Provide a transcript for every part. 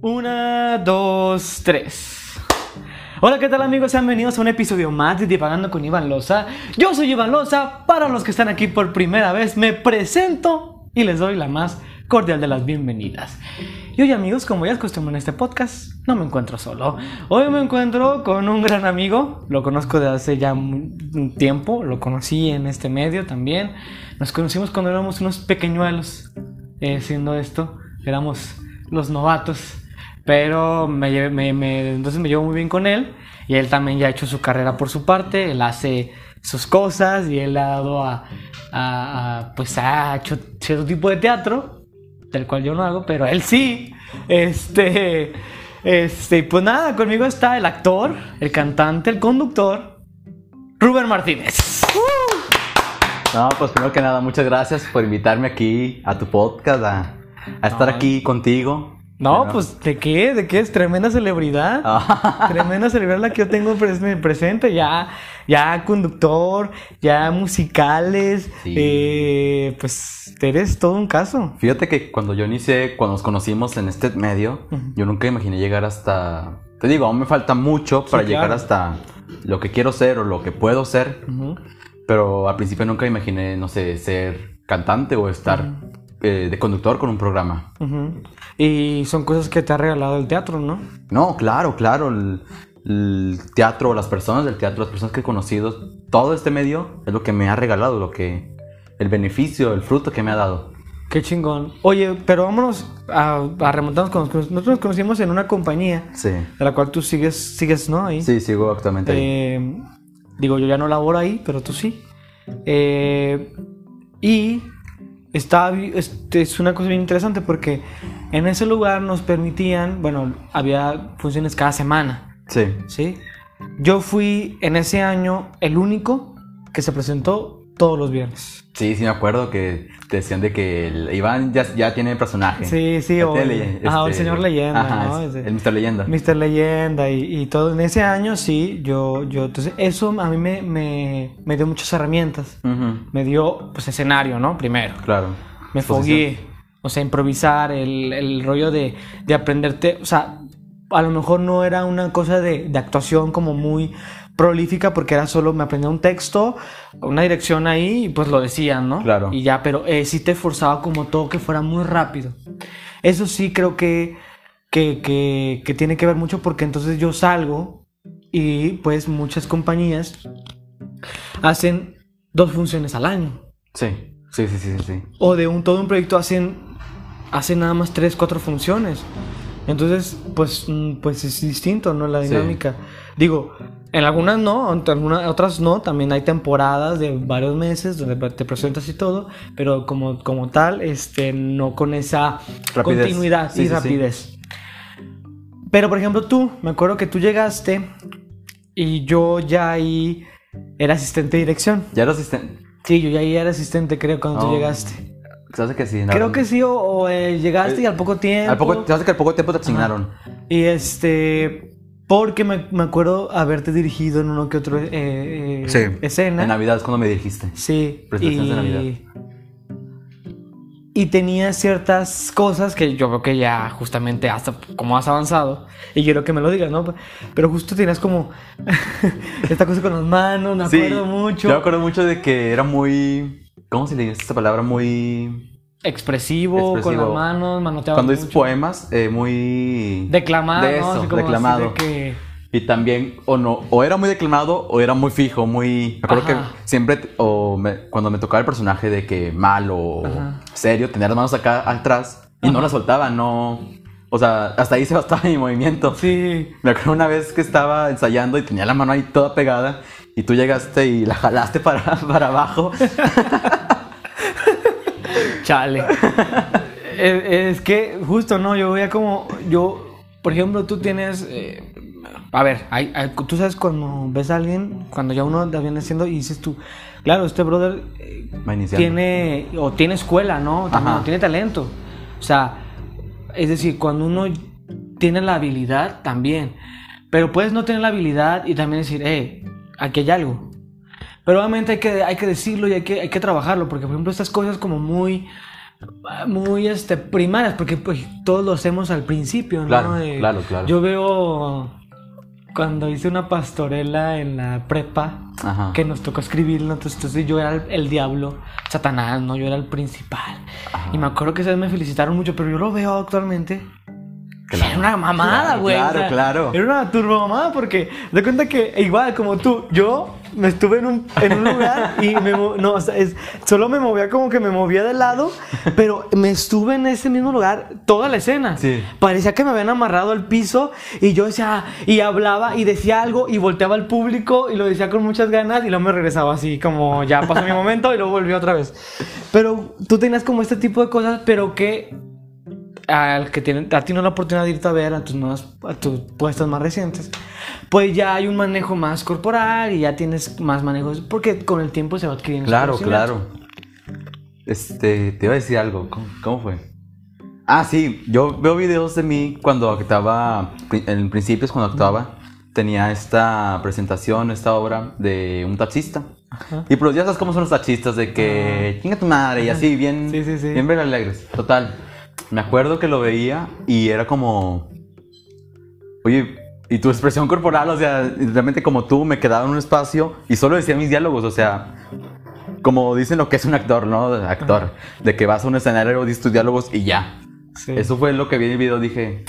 Una, dos, tres. Hola, ¿qué tal amigos? Sean bienvenidos a un episodio más de Divagando con Iván Loza. Yo soy Iván Loza. Para los que están aquí por primera vez, me presento y les doy la más cordial de las bienvenidas. Y hoy amigos, como ya es costumbre en este podcast, no me encuentro solo. Hoy me encuentro con un gran amigo, lo conozco de hace ya un tiempo, lo conocí en este medio también. Nos conocimos cuando éramos unos pequeñuelos eh, haciendo esto, éramos los novatos. Pero me, me- me- entonces me llevo muy bien con él y él también ya ha hecho su carrera por su parte, él hace sus cosas y él ha dado a, a- a- pues ha hecho cierto tipo de teatro, del cual yo no hago, pero él sí. Este, este, pues nada, conmigo está el actor, el cantante, el conductor, Rubén Martínez. No, pues primero que nada, muchas gracias por invitarme aquí a tu podcast, a, a estar No. aquí contigo. No, pues ¿de qué? ¿De qué es tremenda celebridad? Ah, Tremenda celebridad la que yo tengo pres- presente, ya, ya conductor, ya musicales, Sí. eh, pues eres todo un caso. Fíjate que cuando yo inicié, cuando nos conocimos en este medio, yo nunca imaginé llegar hasta... Te digo, aún me falta mucho para Sí, llegar claro. hasta lo que quiero ser o lo que puedo ser, pero al principio nunca imaginé, no sé, ser cantante o estar eh, de conductor con un programa. Ujú. Y son cosas que te ha regalado el teatro, ¿no? No, claro, claro. El, el teatro, las personas del teatro, las personas que he conocido, todo este medio es lo que me ha regalado, lo que. El beneficio, el fruto que me ha dado. Qué chingón. Oye, pero vámonos a, a remontarnos con nosotros nos conocimos en una compañía Sí. de la cual tú sigues, sigues, ¿no? Ahí. Sí, sigo actualmente ahí. Eh, digo, yo ya no laboro ahí, pero tú sí. Eh, y está, bi- este, es una cosa bien interesante porque en ese lugar nos permitían, bueno, había funciones cada semana, Sí. ¿sí? Yo fui en ese año el único que se presentó todos los viernes. Sí, sí, me acuerdo que te decían de que el Iván ya, ya tiene personaje. Sí, sí, o, el, leye- ajá, el este, señor leyenda, ajá, ¿no? es- El Mr. Leyenda. Mr. Leyenda y, y todo. En ese año sí, yo, yo, entonces eso a mí me, me, me dio muchas herramientas. Me dio, pues, escenario, ¿no? Primero. Claro. Me fogué. O sea, improvisar, el, el rollo de, de aprenderte. O sea, a lo mejor no era una cosa de, de actuación como muy prolífica porque era solo me aprendía un texto, una dirección ahí y pues lo decían, ¿no? Claro. Y ya, pero eh, sí te forzaba como todo que fuera muy rápido. Eso sí creo que, que, que, que tiene que ver mucho porque entonces yo salgo y pues muchas compañías hacen dos funciones al año. Sí. Sí, sí, sí, sí. O de un todo un proyecto hacen, hacen nada más tres, cuatro funciones. Entonces, pues, mm, pues es distinto, ¿no? La Sí. dinámica. Digo, en algunas no, en algunas otras no. También hay temporadas de varios meses donde te presentas y todo, pero como, como tal, este, no con esa Rapidez. continuidad Sí, y sí, sí. rapidez. Pero, por ejemplo, tú, me acuerdo que tú llegaste y yo ya ahí era asistente de dirección. Ya era asistente. Sí, yo ya ahí era asistente, creo, cuando tú Oh. llegaste. ¿Sabes que sí? Creo que sí, o, o, eh, llegaste y al poco tiempo. Al poco, ¿Sabes que al poco tiempo te asignaron? Y este. Porque me, me acuerdo haberte dirigido en uno que otro eh, eh, escena. En Navidad es cuando me dirigiste. Sí. Presentaciones de y, Navidad. y tenía ciertas cosas que yo creo que ya justamente hasta como has avanzado. Y quiero que me lo digas, ¿no? Pero justo tenías como esta cosa con las manos, me acuerdo mucho. Yo me acuerdo mucho de que era muy. ¿Cómo se le dice esta palabra? Muy. Expresivo, con las manos, manoteaba Cuando dices mucho. poemas, eh, muy. Declamado, De eso, declamado. de que... Y también, o no, o era muy declamado o era muy fijo, muy. Me acuerdo Ajá. que siempre, o me- cuando me tocaba el personaje de que malo o Ajá. serio, tenía las manos acá atrás y no las soltaba, no. O sea, hasta ahí se bastaba mi movimiento. Sí. Me acuerdo una vez que estaba ensayando y tenía la mano ahí toda pegada y tú llegaste y la jalaste para, para abajo. Chale. es, es que justo, ¿no? Yo veía como, yo, por ejemplo, tú tienes, eh, a ver, hay- hay- tú sabes cuando ves a alguien, cuando ya uno la viene haciendo y dices tú, claro, este brother eh, tiene, o tiene escuela, ¿no? También, Ajá. o tiene talento. O sea, es decir, cuando uno tiene la habilidad, también. Pero puedes no tener la habilidad y también decir, eh, aquí hay algo. Pero obviamente hay que, hay que decirlo y hay que, hay que trabajarlo, porque por ejemplo estas cosas como muy muy este, primarias, porque pues, todos lo hacemos al principio, ¿no? Claro, Eh, claro, claro. Yo veo cuando hice una pastorela en la prepa, Ajá. que nos tocó escribirlo, entonces, entonces yo era el, el diablo, Satanás, ¿no? Yo era el principal. Ajá. Y me acuerdo que esas me felicitaron mucho, pero yo lo veo actualmente. Claro. Era una mamada, güey. claro, o sea, claro. Era una turbo mamada porque de cuenta que igual como tú, yo me estuve en un, en un lugar y me no, o sea, es- solo me movía como que me movía de lado, pero me estuve en ese mismo lugar toda la escena. Sí. Parecía que me habían amarrado al piso y yo decía, y hablaba y decía algo y volteaba al público y lo decía con muchas ganas y luego me regresaba así como ya pasó mi momento y luego volví otra vez. Pero tú tenías como este tipo de cosas, pero que al que tienen, a ti no la oportunidad de irte a ver a tus nuevas, a tus puestos más recientes, pues ya hay un manejo más corporal y ya tienes más manejos, porque con el tiempo se va adquiriendo. Claro, claro. Este, te iba a decir algo. ¿Cómo, cómo fue? Ah, sí, yo veo videos de mí cuando actuaba, en principios cuando actuaba, tenía esta presentación, esta obra de un taxista. Ajá. Y pues ya sabes cómo son los taxistas, de que chinga tu madre y así, bien, Sí, sí, sí. bien bien alegres. Total. Me acuerdo que lo veía y era como, oye, y tu expresión corporal, o sea, realmente como tú, me quedaba en un espacio y solo decía mis diálogos, o sea, como dicen lo que es un actor, ¿no? Actor, de que vas a un escenario, dices tus diálogos y ya. Sí. Eso fue lo que vi en el video, dije,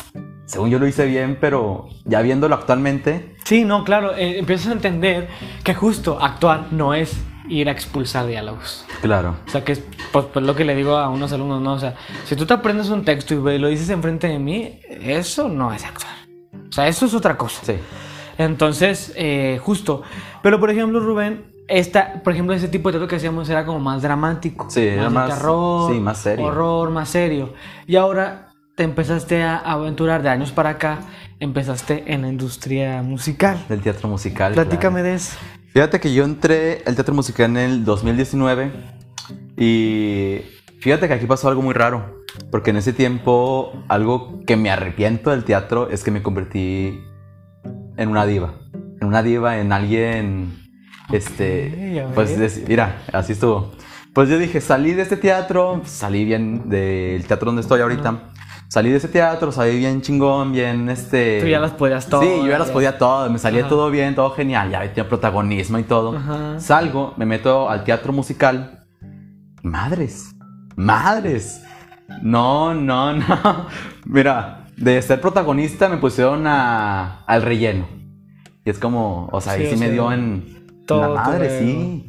según yo lo hice bien, pero ya viéndolo actualmente, Sí, no, claro, eh, empiezas a entender que justo actuar no es ir a expulsar diálogos. claro. O sea, que es pues, pues, lo que le digo a unos alumnos, ¿no? O sea, si tú te aprendes un texto y lo dices enfrente de mí, eso no es actuar. O sea, eso es otra cosa. Sí. Entonces, eh, justo. Pero, por ejemplo, Rubén, esta, por ejemplo, ese tipo de teatro que hacíamos era como más dramático. Sí, era de más- terror, sí, más serio. Horror, más serio. Y ahora te empezaste a aventurar de años para acá, empezaste en la industria musical. Del teatro musical. Platícame claro. de eso. Fíjate que yo entré al teatro musical en el 2019 y fíjate que aquí pasó algo muy raro. Porque en ese tiempo, algo que me arrepiento del teatro es que me convertí en una diva. En una diva, en alguien. Este. Pues mira, así estuvo. Pues yo dije, salí de este teatro, salí bien del teatro donde estoy ahorita. Salí de ese teatro, salí bien chingón, bien este. Tú ya las podías todas, Sí, yo ya las podía todas, me salía Ajá. todo bien, todo genial, ya tenía protagonismo y todo. Ajá. Salgo, me meto al teatro musical. Madres, madres. No, no, no. Mira, de ser protagonista me pusieron a, al relleno. Y es como, o sea, Sí, ahí sí me dio en todo la madre, sí.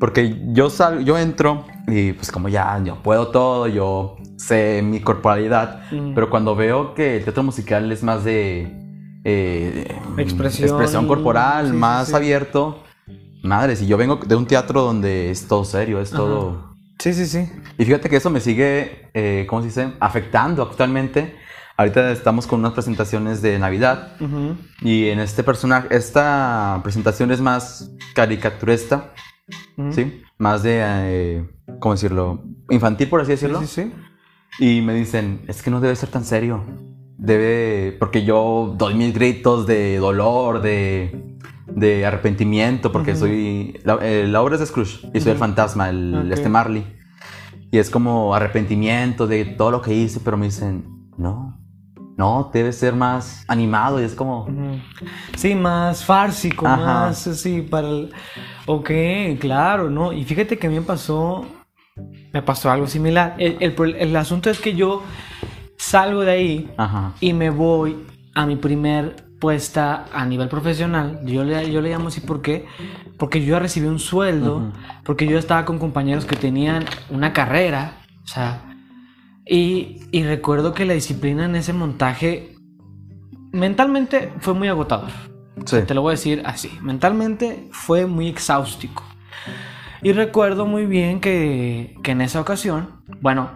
Porque yo sal, yo entro y pues como ya, yo puedo todo, yo mi corporalidad, Mm. pero cuando veo que el teatro musical es más de eh, Expresión. expresión corporal, Sí, más sí. abierto, madre, si yo vengo de un teatro donde es todo serio, es todo... Sí, sí, sí. Y fíjate que eso me sigue, eh, ¿cómo se dice? Afectando actualmente. Ahorita estamos con unas presentaciones de Navidad y en este personaje, esta presentación es más caricaturesta, Ujú. ¿sí? Más de, eh, ¿cómo decirlo? Infantil, por así Sí, decirlo. sí, sí. Y me dicen, es que no debe ser tan serio. Debe, porque yo doy mis gritos de dolor, de, de arrepentimiento, porque soy, la, eh, la obra es de Scrooge y soy el fantasma, el, este Marley. Y es como arrepentimiento de todo lo que hice, pero me dicen, no, no, debe ser más animado y es como, Ujú. Sí, más fársico, Ajá. más así para el... Ok, claro, ¿no? Y fíjate que a mí me pasó, me pasó algo similar. El, el asunto es que yo salgo de ahí ajá, y me voy a mi primer puesta a nivel profesional. Yo le, yo le llamo así porque, porque yo ya recibí un sueldo, porque yo estaba con compañeros que tenían una carrera, o sea, y, y recuerdo que la disciplina en ese montaje mentalmente fue muy agotador. sí, Te lo voy a decir así. Mentalmente fue muy exhaustico. Y recuerdo muy bien que, que en esa ocasión, bueno,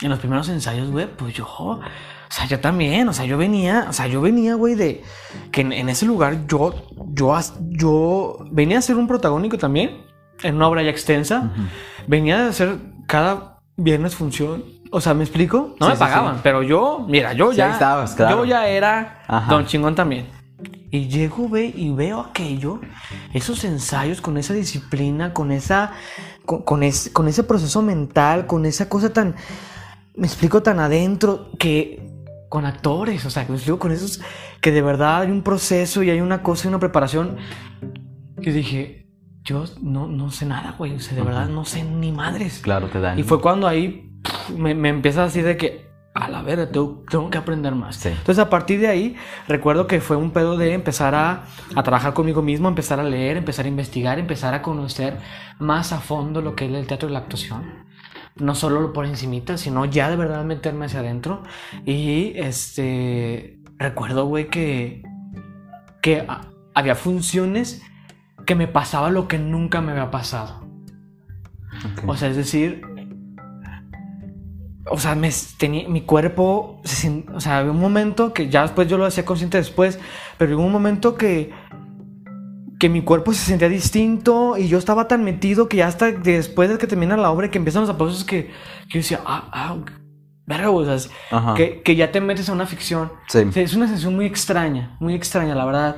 en los primeros ensayos, güey, pues yo, o sea, yo también, o sea, yo venía, o sea, yo venía, güey, de que en, en ese lugar yo, yo, yo venía a ser un protagónico también, en una obra ya extensa, venía de hacer cada viernes función. O sea, ¿me explico? No Sí, me sí, pagaban, sí. pero yo, mira, yo Sí, ya. estabas, claro. Yo ya era Ajá. Don Chingón también. Y llego ve, y veo aquello, esos ensayos con esa disciplina, con esa con, con ese, con ese proceso mental, con esa cosa tan, me explico, tan adentro, que con actores, o sea, me explico con esos, que de verdad hay un proceso y hay una cosa y una preparación, que dije, yo no, no sé nada, güey, o sea, de verdad no sé ni madres. Claro, te dan. Y fue cuando ahí pf, me, me empieza a decir de que, a la verga, tengo, tengo que aprender más. Sí. Entonces, a partir de ahí, recuerdo que fue un pedo de empezar a, a trabajar conmigo mismo, empezar a leer, empezar a investigar, empezar a conocer más a fondo lo que es el teatro y la actuación. No solo por encimita, sino ya de verdad meterme hacia adentro. Y este, recuerdo, güey, que, que a- había funciones que me pasaba lo que nunca me había pasado. Ok. O sea, es decir, o sea, me tenía, mi cuerpo, se o sea, había un momento que ya después yo lo hacía consciente después, pero hubo un momento que que mi cuerpo se sentía distinto y yo estaba tan metido que ya hasta después de que termina la obra y que empiezan los aplausos que, que yo decía, ah, ah, verga, o sea, que, que ya te metes a una ficción. Sí. O sea, es una sensación muy extraña, muy extraña, la verdad.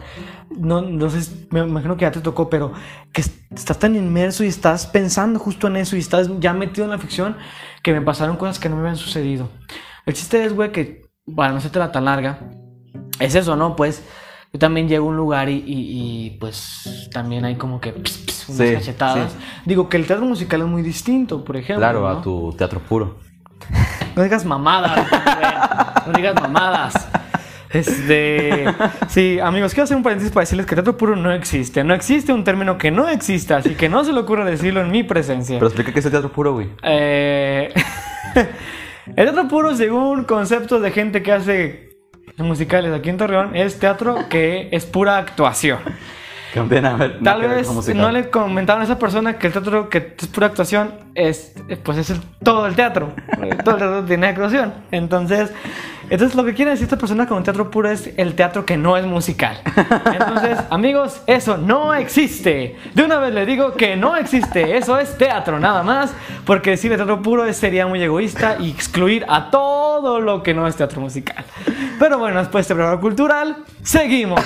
No, no sé, me imagino que ya te tocó, pero que est- estás tan inmerso y estás pensando justo en eso y estás ya metido en la ficción que me pasaron cosas que no me habían sucedido. El chiste es, güey, que, bueno, no se te la tan larga. Es eso, ¿no? Pues yo también llego a un lugar y, y- y, pues también hay como que ps, ps, unas Sí, cachetadas. sí. Digo que el teatro musical es muy distinto, por ejemplo. Claro, ¿no? a tu teatro puro. No digas mamadas, güey. No digas mamadas. Este. Sí, amigos, quiero hacer un paréntesis para decirles que teatro puro no existe. No existe un término que no exista, así que no se le ocurra decirlo en mi presencia. Pero explica qué es el teatro puro, güey. Eh, el teatro puro, según conceptos de gente que hace musicales aquí en Torreón, es teatro que es pura actuación. Que ver- Tal vez no le comentaron a esa persona que el teatro que es pura actuación es, pues es el- todo el teatro. todo el teatro tiene actuación. Entonces, entonces lo que quiere decir esta persona con teatro puro es el teatro que no es musical. Entonces, amigos, eso no existe. De una vez le digo que no existe. Eso es teatro nada más. Porque decir teatro puro sería muy egoísta y excluir a todo lo que no es teatro musical. Pero bueno, después de este programa cultural, seguimos.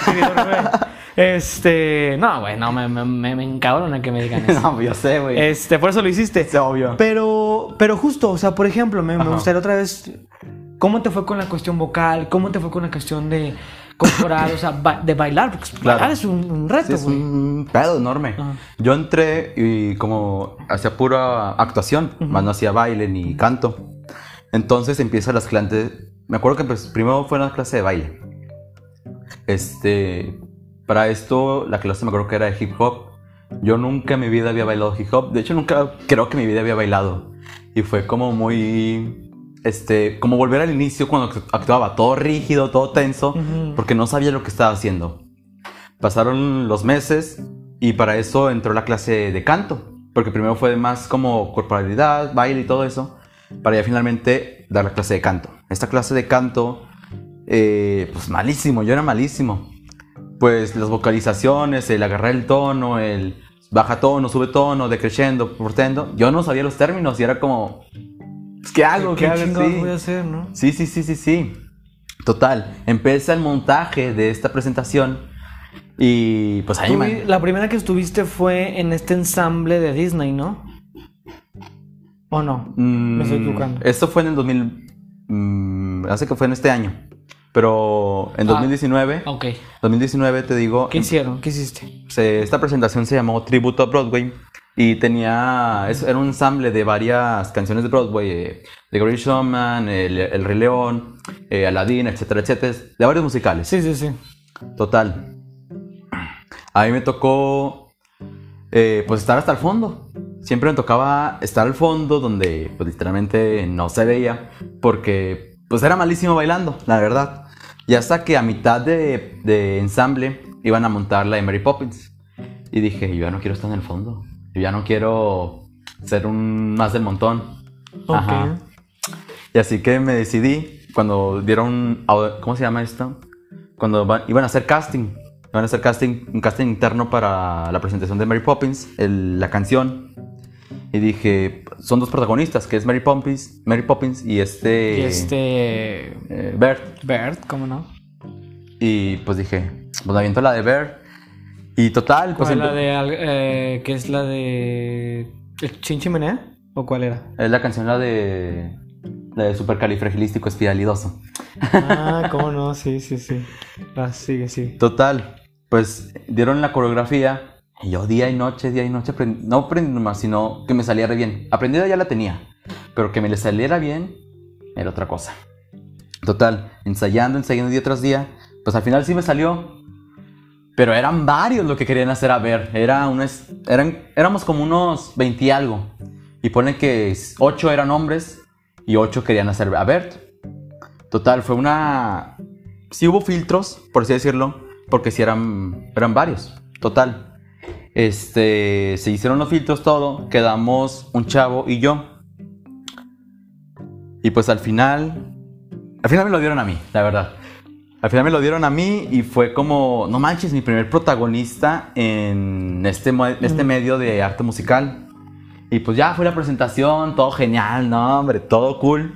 Este, no, güey, no, me, me, me, encabrona que me digan eso. No, yo sé, güey. Este, por eso lo hiciste. Es obvio. Pero, pero justo, o sea, por ejemplo, me, me gustaría otra vez, ¿cómo te fue con la cuestión vocal? ¿Cómo te fue con la cuestión de corporal? o sea, ba- de bailar, porque Claro. bailar es un, un Sí, reto, es güey. un pedo enorme. Ajá. Yo entré y como hacía pura actuación, más no hacía baile ni canto. Entonces empiezan las clases. Me acuerdo que pues, primero fue una clase de baile. Este, para esto la clase me acuerdo que era de hip hop. Yo nunca en mi vida había bailado hip hop. De hecho, nunca creo que en mi vida había bailado. Y fue como muy, este, como volver al inicio cuando actuaba todo rígido, todo tenso, porque no sabía lo que estaba haciendo. Pasaron los meses y para eso entró la clase de canto, porque primero fue más como corporalidad, baile y todo eso, para ya finalmente dar la clase de canto. Esta clase de canto, eh, pues malísimo, yo era malísimo. Pues las vocalizaciones, el agarrar el tono, el baja tono, sube tono, decreciendo, portendo, yo no sabía los términos y era como, pues, ¿qué hago? ¿Qué, ¿Qué hago? Sí. voy a hacer, no? Sí, sí, sí, sí, sí. Total. Empieza el montaje de esta presentación y pues ahí me... la primera que estuviste fue en este ensamble de Disney, ¿no? ¿O no? Me estoy Mm, equivocando. Esto fue en el 2000... mm, hace que fue en este año. Pero en Ah. 2019... Ok. 2019 te digo... ¿Qué hicieron? ¿Qué hiciste? se- esta presentación se llamó Tributo a Broadway y tenía... era un ensamble de varias canciones de Broadway. eh, The Great Showman, El, el Rey León, eh, Aladdin, etcétera, etcétera. De varios musicales. Sí, sí, sí. Total. A mí me tocó, eh, pues, estar hasta el fondo. Siempre me tocaba estar al fondo, donde, pues, literalmente no se veía, porque, pues, era malísimo bailando, la verdad. Y hasta que a mitad de, de ensamble iban a montar la de Mary Poppins. Y dije, yo ya no quiero estar en el fondo. Yo ya no quiero ser un más del montón. Ajá. Y así que me decidí cuando dieron, ¿cómo se llama esto? Cuando va- iban a hacer casting. Iban a hacer casting, un casting interno para la presentación de Mary Poppins, el- la canción. Y dije, son dos protagonistas, que es Mary Poppins, Mary Poppins y este, Y este. eh, Bert. Bert, ¿cómo no? Y pues dije, pues aviento la de Bert. Y total, pues ¿Cuál la de. eh, que es la de. ¿El Chin Chimenea? ¿O cuál era? Es la canción la de. La de supercalifragilístico espiralidoso. Ah, cómo no, sí, sí, sí. Ah, sigue, sí. Total, pues dieron la coreografía y yo día y noche, día y noche, no aprendí más, sino que me saliera bien. Aprendida ya la tenía, pero que me le saliera bien era otra cosa. Total, ensayando, ensayando día tras día, pues al final sí me salió. Pero eran varios lo que querían hacer a ver. Era eran, éramos como unos 20 y algo. Y ponen que 8 eran hombres y 8 querían hacer a Bert. Total, fue una... Sí hubo filtros, por así decirlo, porque sí eran, eran varios. Total. Este, se hicieron los filtros, todo. Quedamos un chavo y yo. Y pues al final... Al final me lo dieron a mí, la verdad. Al final me lo dieron a mí y fue como, no manches, mi primer protagonista en este, mo- este medio de arte musical. Y pues ya fue la presentación, todo genial, no, hombre, todo cool.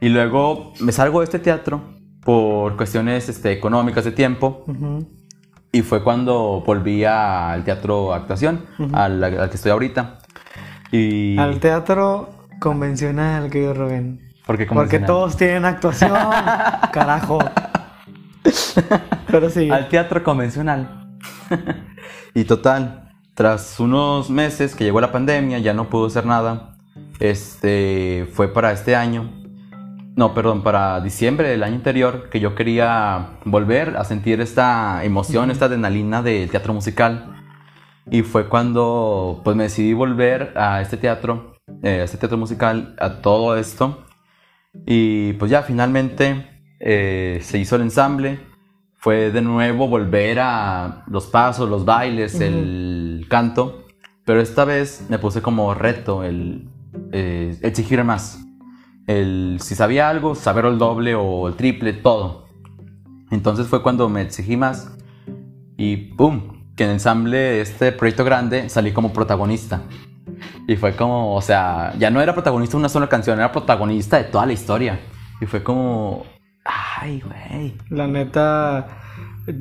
Y luego me salgo de este teatro por cuestiones este, económicas de tiempo. Ujú. Y fue cuando volví al teatro actuación, al, al que estoy ahorita. Y... Al teatro convencional, querido Rubén. Porque, Porque todos tienen actuación. Carajo. Pero sí. Al teatro convencional. y total, tras unos meses que llegó la pandemia, ya no pudo hacer nada. Este fue para este año. No, perdón, para diciembre del año anterior que yo quería volver a sentir esta emoción, esta adrenalina del teatro musical. Y fue cuando pues me decidí volver a este teatro, eh, a este teatro musical, a todo esto. Y pues ya finalmente eh, se hizo el ensamble. Fue de nuevo volver a los pasos, los bailes, el canto. Pero esta vez me puse como reto el eh, exigir más. El si sabía algo, saber el doble o el triple, todo. Entonces fue cuando me exigí más. Y ¡pum! Que en el ensamble este proyecto grande salí como protagonista. Y fue como, o sea, ya no era protagonista de una sola canción, era protagonista de toda la historia. Y fue como, ay, güey. La neta,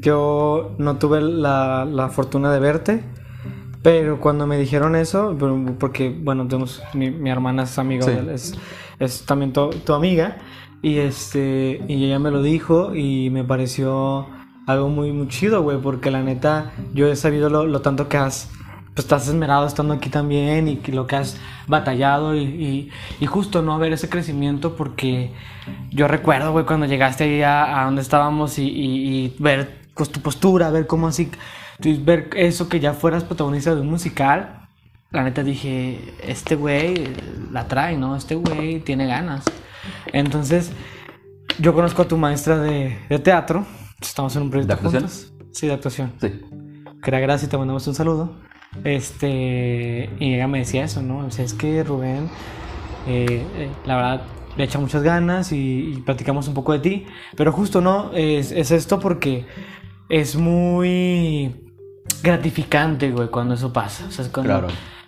yo no tuve la, la fortuna de verte. Pero cuando me dijeron eso, porque, bueno, tenemos, mi, mi hermana es amiga, Sí. es, es también tu, tu amiga, y este, y ella me lo dijo y me pareció algo muy, muy chido, güey, porque la neta, yo he sabido lo, lo tanto que has, pues estás esmerado estando aquí también y que lo que has batallado y, y, y justo, ¿no? Ver ese crecimiento porque yo recuerdo, güey, cuando llegaste ahí a, a donde estábamos y, y- ver pues, tu postura, ver cómo así, ver eso que ya fueras protagonista de un musical. La neta dije, este güey la trae, ¿no? Este güey tiene ganas. Entonces, yo conozco a tu maestra de, de teatro. Estamos en un proyecto ¿De actuación? juntos. Sí, de actuación. Sí. Que era Gracia, te mandamos un saludo. Este, y ella me decía eso, ¿no? O sea, es que Rubén, eh, eh, la verdad, le echa muchas ganas y, y platicamos un poco de ti. Pero justo, ¿no? Es, es esto porque es muy gratificante, güey, cuando eso pasa. O sea, es cuando, Claro.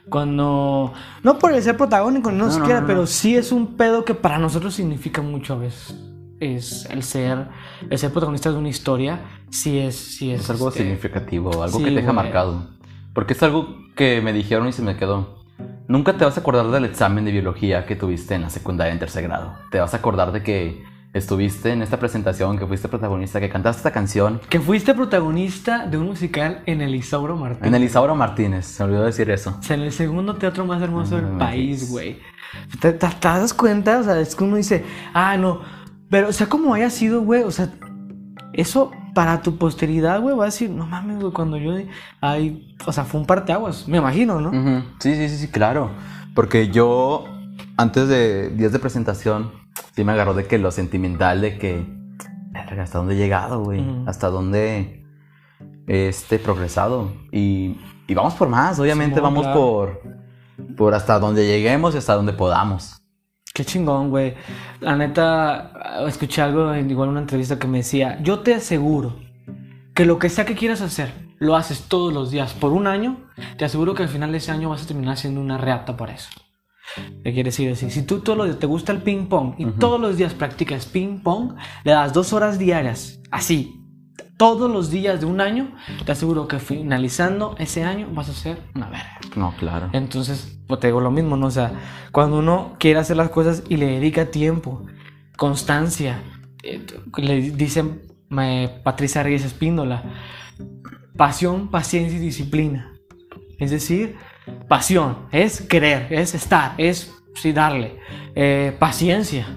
cuando, no por el ser protagónico, no, No, siquiera, no, no. pero sí es un pedo que para nosotros significa mucho a veces. Es el ser, el ser protagonista de una historia, sí es, sí es, Es algo este, significativo, algo sí, que te deja güey. marcado. Porque es algo que me dijeron y se me quedó. Nunca te vas a acordar del examen de biología que tuviste en la secundaria en tercer grado. Te vas a acordar de que estuviste en esta presentación, que fuiste protagonista, que cantaste esta canción. Que fuiste protagonista de un musical en el Isauro Martínez. En el Isauro Martínez, se olvidó decir eso. O sea, en el segundo teatro más hermoso del país, güey. ¿Te, te, te das cuenta? O sea, es que uno dice, ah, no. Pero, o sea, como haya sido, güey, o sea, eso para tu posteridad, güey, va a decir, no mames, güey, cuando yo. Ay, o sea, fue un parteaguas, me imagino, ¿no? Sí, sí, sí, sí, claro. Porque yo, antes de días de presentación, sí me agarró de que lo sentimental, de que, ¿hasta dónde he llegado, güey? ¿Hasta dónde he este, progresado? Y, y vamos por más, obviamente vamos claro. por, por hasta donde lleguemos y hasta donde podamos. Qué chingón, güey. La neta, escuché algo en igual una entrevista que me decía, yo te aseguro que lo que sea que quieras hacer, lo haces todos los días por un año, te aseguro que al final de ese año vas a terminar siendo una reata para eso. ¿Qué quiere decir? decir? Si tú todos los días te gusta el ping pong y todos los días practicas ping pong, le das dos horas diarias, así, todos los días de un año, te aseguro que finalizando ese año vas a ser una verga. No, claro. Entonces, pues te digo lo mismo, ¿no? O sea, cuando uno quiere hacer las cosas y le dedica tiempo, constancia, eh, le dicen eh, Patricia Reyes Espíndola, pasión, paciencia y disciplina. Es decir, pasión es querer, es estar, es sí darle. Eh, paciencia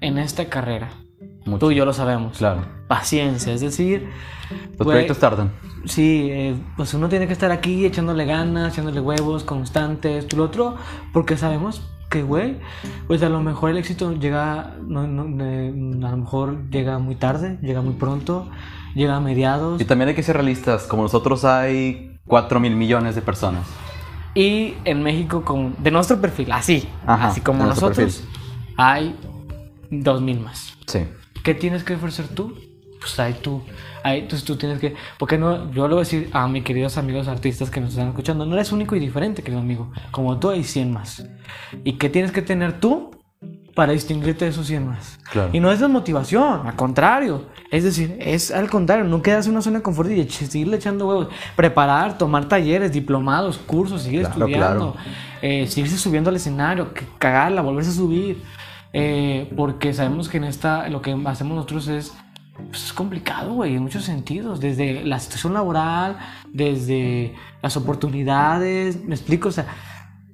en esta carrera. Mucho. Tú y yo lo sabemos. Claro. Paciencia, es decir, Los proyectos tardan. Sí, eh, pues uno tiene que estar aquí echándole ganas, echándole huevos, constantes, tú lo otro, porque sabemos que, güey, pues a lo mejor el éxito llega, no, no, eh, a lo mejor llega muy tarde, llega muy pronto, llega a mediados. Y también hay que ser realistas. Como nosotros hay 4 mil millones de personas. Y en México, con, de nuestro perfil, así, Ajá, así como nosotros, hay dos mil más. Sí. ¿Qué tienes que ofrecer tú? Pues ahí tú, ahí entonces tú tienes que, porque no, yo le voy a decir a mis queridos amigos artistas que nos están escuchando, no eres único y diferente, querido amigo, como tú hay 100 más. ¿Y qué tienes que tener tú para distinguirte de esos 100 más? Claro. Y no es desmotivación, al contrario, es decir, es al contrario, no quedarse en una zona de confort y seguirle echando huevos, preparar, tomar talleres, diplomados, cursos, seguir Claro, estudiando, claro. eh, seguirse subiendo al escenario, cagarla, volverse a subir. Eh, porque sabemos que en esta lo que hacemos nosotros es, pues, es complicado, güey, en muchos sentidos. Desde la situación laboral, desde las oportunidades, me explico, o sea,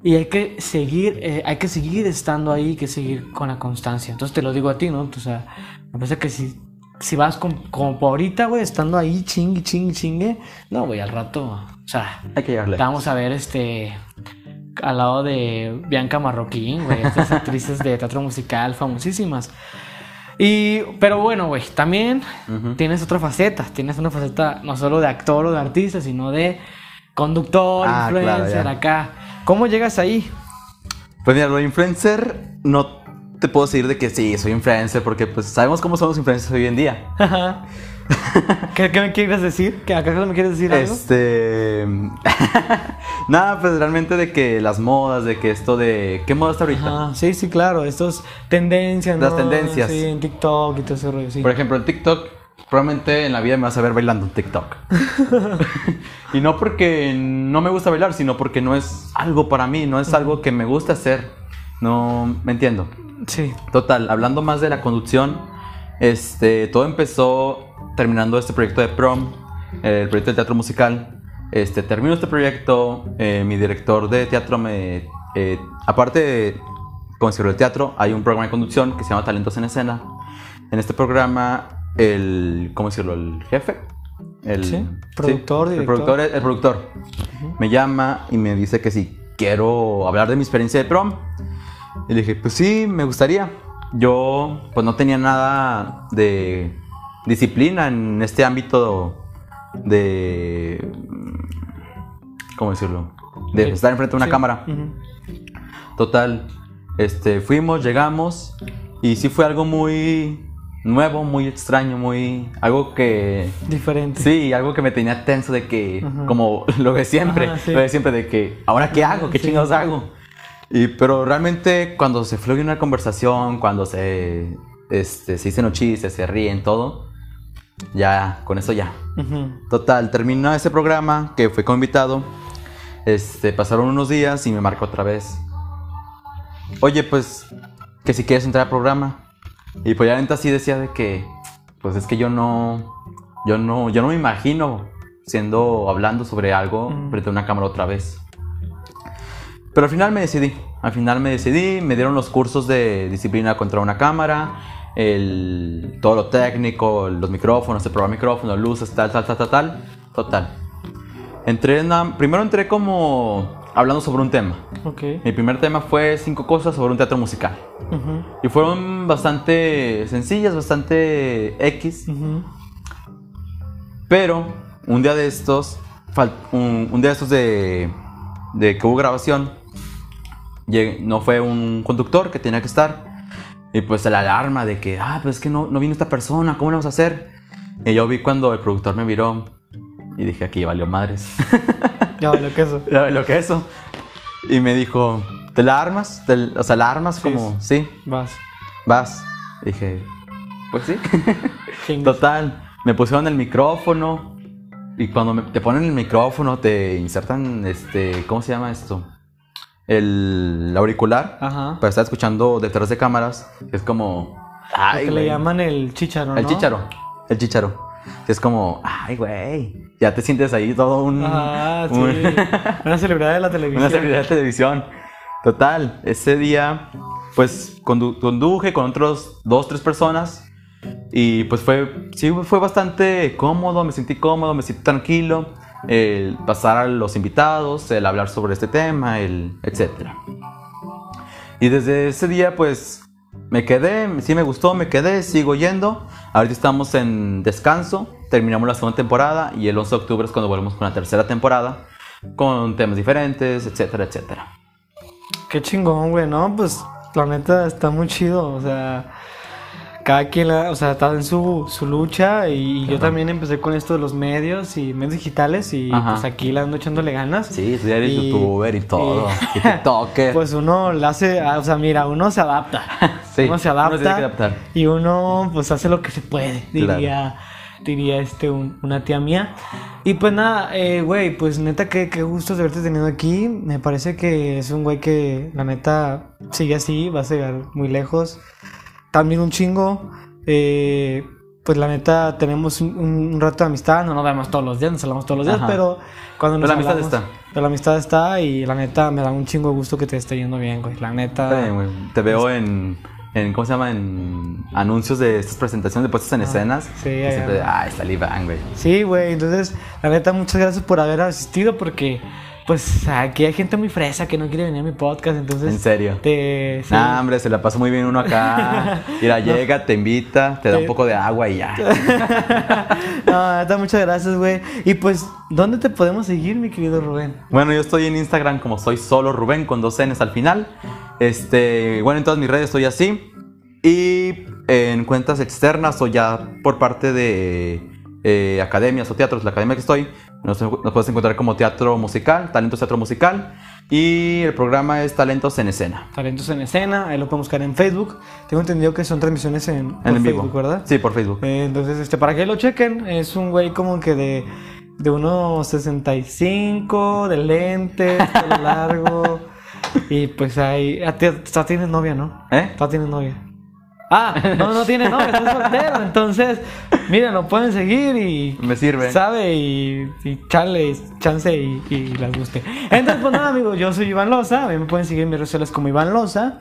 y hay que seguir, eh, hay que seguir estando ahí, hay que seguir con la constancia. Entonces te lo digo a ti, ¿no? O sea, me parece que si, si vas con- como por ahorita, güey, estando ahí chingue, chingue, chingue, no, güey, al rato, o sea, Hay que llegarle. Vamos a ver este al lado de Bianca Marroquín, güey, estas actrices de teatro musical famosísimas. Y, pero bueno, güey, también tienes otra faceta, tienes una faceta no solo de actor o de artista, sino de conductor, Ah, influencer acá. ¿Cómo llegas ahí? Pues mira, lo de influencer no te puedo decir de que sí, soy influencer, porque pues sabemos cómo son los influencers hoy en día. ¿Qué, qué me quieres decir? ¿Qué, ¿Acaso me quieres decir algo? Este. Nada, pues realmente de que las modas, de que esto de. ¿Qué moda está ahorita? Ajá, sí, sí, claro, estos tendencias, Las ¿no? tendencias. Sí, en TikTok y todo ese rollo, sí. Por ejemplo, en TikTok, probablemente en la vida me vas a ver bailando en TikTok. y no porque no me gusta bailar, sino porque no es algo para mí, no es algo que me gusta hacer. No me entiendo. Sí. Total, hablando más de la conducción, este, todo empezó terminando este proyecto de prom, eh, el proyecto de teatro musical. Este, termino este proyecto, eh, mi director de teatro me, eh, aparte de el teatro, hay un programa de conducción que se llama Talentos en Escena. En este programa, el, ¿cómo decirlo? El jefe, el Sí, productor, el productor, el productor me llama y me dice que si quiero hablar de mi experiencia de prom. Y le dije, pues sí, me gustaría. Yo pues no tenía nada de disciplina en este ámbito de... ¿Cómo decirlo? De Sí. estar enfrente de una Sí. cámara. Total, este, fuimos, llegamos y sí fue algo muy nuevo, muy extraño, muy... Algo que... Diferente. Sí, algo que me tenía tenso de que, Ajá. como lo de siempre, Ajá, sí. lo de siempre de que, ¿ahora qué hago? ¿Qué Sí. chingados hago? Y, pero realmente cuando se fluye una conversación, cuando se, este, se dicen los chistes, se ríen, todo, ya, con eso ya. Total, terminó ese programa que fue invitado. Este, pasaron unos días y me marcó otra vez. Oye, pues, que si quieres entrar al programa. Y pues ya neta así decía de que, pues es que yo no, yo no, yo no me imagino siendo, hablando sobre algo frente a una cámara otra vez. Pero al final me decidí, al final me decidí, me dieron los cursos de disciplina contra una cámara, el, todo lo técnico, los micrófonos, el programa de micrófonos, luces, tal, tal, tal, tal, tal, total. Entré en la- primero entré como hablando sobre un tema. Ok. Mi primer tema fue cinco cosas sobre un teatro musical. Y fueron bastante sencillas, bastante X. Pero un día de estos, un, un día de estos de, de que hubo grabación, no fue un conductor que tenía que estar. Y pues la alarma de que, ah, pues es que no, no vino esta persona, ¿cómo lo vamos a hacer? Y yo vi cuando el productor me miró y dije, aquí valió madres. Ya, lo que eso. Ya, lo que eso. Y me dijo, ¿te la armas? ¿Te- o sea, la armas Sí, como, sí, Vas. vas. Dije, pues sí. Total. me pusieron el micrófono. Y cuando me- te ponen el micrófono, te insertan, este, ¿cómo se llama esto? El auricular. Ajá. Para estar escuchando detrás de cámaras. Es como... Ay, que le llaman el chicharo, El ¿no? chicharo. El chicharo. Es como, ay, güey. Ya te sientes ahí todo un. Ah, sí. un- Una celebridad de la televisión. una celebridad de televisión. Total, ese día, pues condu- conduje con otros dos, tres personas. Y pues fue, sí, fue bastante cómodo, me sentí cómodo, me sentí tranquilo. El pasar a los invitados, el hablar sobre este tema, el etcétera. Y desde ese día, pues me quedé, sí me gustó, me quedé, sigo yendo. Ahorita estamos en descanso, terminamos la segunda temporada y el 11 de octubre es cuando volvemos con la tercera temporada, con temas diferentes, etcétera, etcétera. Qué chingón, güey, ¿no? Pues la neta está muy chido, o sea, cada quien, la- o sea, está en su, su lucha y yo también empecé con esto de los medios y medios digitales y Ajá. pues aquí la ando echándole ganas. Sí, tú eres Y- youtuber y todo, y- tiktoker. Pues uno le hace, o sea, mira, uno se adapta. Sí, uno se uno adapta. se tiene que adaptar. Y uno pues hace lo que se puede, Claro. diría, diría este, un- una tía mía. Y pues nada, eh, güey, pues neta, qué, qué gusto de haberte tenido aquí. Me parece que es un güey que la neta sigue así, va a llegar muy lejos. También un chingo. eh, pues la neta tenemos un, un rato de amistad, no nos vemos todos los días, nos hablamos todos los días, Ajá. pero cuando nos Pero la amistad está. Pero la amistad está y la neta me da un chingo de gusto que te esté yendo bien, güey. La neta. Güey. Te veo en, en, ¿cómo se llama? En anuncios de estas presentaciones de puestas en escenas. sí, Y siempre, ah, está Iván, güey. Sí, güey. Entonces, la neta, muchas gracias por haber asistido porque, pues, aquí hay gente muy fresa que no quiere venir a mi podcast. Entonces, En serio. Te, sí. Nah, hombre, se la pasó muy bien uno acá. Mira, llega, te invita, te da un poco de agua y ya. no, neta, muchas gracias, güey. Y pues, ¿dónde te podemos seguir, mi querido Rubén? Bueno, yo estoy en Instagram como soy solo Rubén con dos N's al final. Este, bueno, en todas mis redes estoy así. Y en cuentas externas o ya por parte de eh, academias o teatros, la academia que estoy, nos, nos puedes encontrar como teatro musical, talentos teatro musical. Y el programa es Talentos en Escena. Talentos en escena, ahí lo podemos buscar en Facebook. Tengo entendido que son transmisiones en, por En, en vivo. Facebook, ¿verdad? Sí, por Facebook. Eh, entonces, este, para que lo chequen, es un güey como que de, de unos 65, de lentes, largo. y pues ahí. ah, Tú tienes novia, ¿no? ¿Eh? Tú tienes novia. Ah, no, no tiene novia, está soltero. Entonces, miren, lo pueden seguir y. Me sirve. Sabe y, y chale, chance y, y les guste. Entonces, pues nada, amigos, yo soy Iván Loza. A mí me pueden seguir en mis redes sociales como Iván Loza.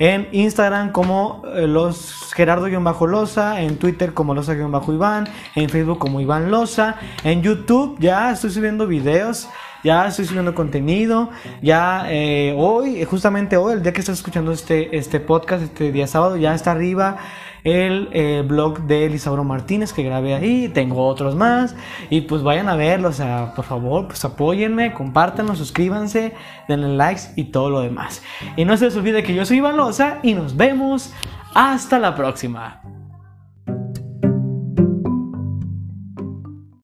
En Instagram como eh, los Gerardo-Loza. En Twitter como Loza-Iván. En Facebook como Iván Loza. En YouTube ya estoy subiendo videos. Ya estoy subiendo contenido. Ya eh, hoy, justamente hoy, el día que estás escuchando este, este podcast, este día sábado, ya está arriba el eh, blog de Elisauro Martínez que grabé ahí, tengo otros más y pues vayan a verlo, o sea, por favor, pues apóyenme, compártanlo, suscríbanse, denle likes y todo lo demás. Y no se les olvide que yo soy Iván Loza y nos vemos hasta la próxima.